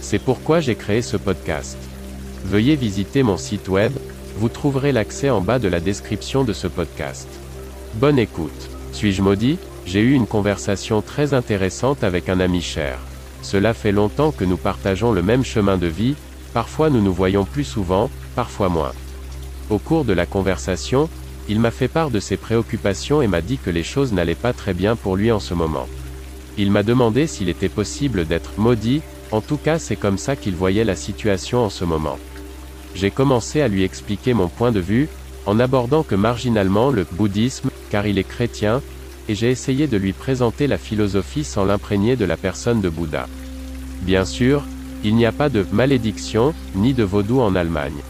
C'est pourquoi j'ai créé ce podcast. Veuillez visiter mon site web, vous trouverez l'accès en bas de la description de ce podcast. Bonne écoute. Suis-je maudit? J'ai eu une conversation très intéressante avec un ami cher. Cela fait longtemps que nous partageons le même chemin de vie, parfois nous nous voyons plus souvent, parfois moins. Au cours de la conversation, il m'a fait part de ses préoccupations et m'a dit que les choses n'allaient pas très bien pour lui en ce moment. Il m'a demandé s'il était possible d'être maudit, en tout cas c'est comme ça qu'il voyait la situation en ce moment. J'ai commencé à lui expliquer mon point de vue, en abordant que marginalement le bouddhisme, car il est chrétien, et j'ai essayé de lui présenter la philosophie sans l'imprégner de la personne de Bouddha. Bien sûr, il n'y a pas de malédiction, ni de vaudou en Allemagne.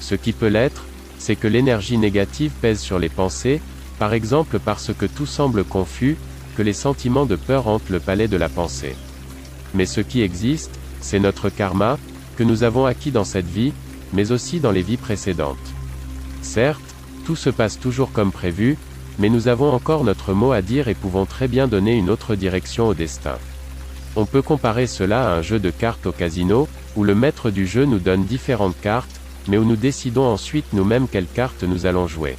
Ce qui peut l'être, c'est que l'énergie négative pèse sur les pensées, par exemple parce que tout semble confus, que les sentiments de peur hantent le palais de la pensée. Mais ce qui existe, c'est notre karma, que nous avons acquis dans cette vie, mais aussi dans les vies précédentes. Certes, tout se passe toujours comme prévu, mais nous avons encore notre mot à dire et pouvons très bien donner une autre direction au destin. On peut comparer cela à un jeu de cartes au casino, où le maître du jeu nous donne différentes cartes, mais où nous décidons ensuite nous-mêmes quelles cartes nous allons jouer.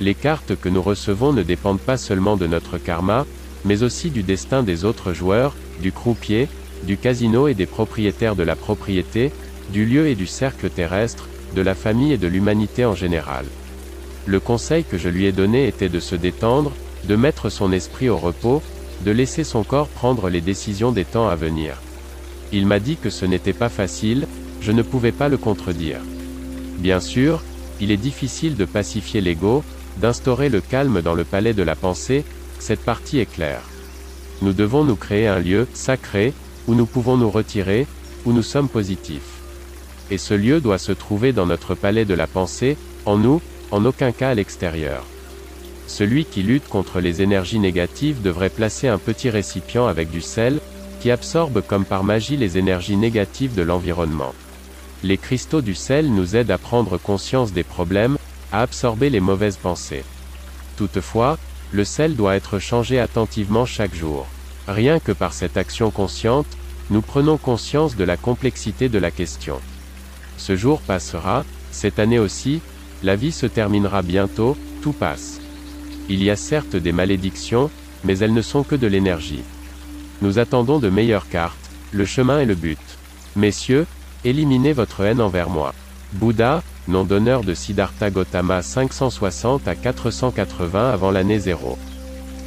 Les cartes que nous recevons ne dépendent pas seulement de notre karma, mais aussi du destin des autres joueurs, du croupier, du casino et des propriétaires de la propriété, du lieu et du cercle terrestre, de la famille et de l'humanité en général. Le conseil que je lui ai donné était de se détendre, de mettre son esprit au repos, de laisser son corps prendre les décisions des temps à venir. Il m'a dit que ce n'était pas facile, je ne pouvais pas le contredire. Bien sûr, il est difficile de pacifier l'ego, d'instaurer le calme dans le palais de la pensée, cette partie est claire. Nous devons nous créer un lieu, sacré, où nous pouvons nous retirer, où nous sommes positifs. Et ce lieu doit se trouver dans notre palais de la pensée, en nous, en aucun cas à l'extérieur. Celui qui lutte contre les énergies négatives devrait placer un petit récipient avec du sel, qui absorbe comme par magie les énergies négatives de l'environnement. Les cristaux du sel nous aident à prendre conscience des problèmes, à absorber les mauvaises pensées. Toutefois, le sel doit être changé attentivement chaque jour. Rien que par cette action consciente, nous prenons conscience de la complexité de la question. Ce jour passera, cette année aussi, la vie se terminera bientôt, tout passe. Il y a certes des malédictions, mais elles ne sont que de l'énergie. Nous attendons de meilleures cartes, le chemin est le but. Messieurs, Éliminez votre haine envers moi. Bouddha, nom d'honneur de Siddhartha Gautama 560 à 480 avant l'année 0.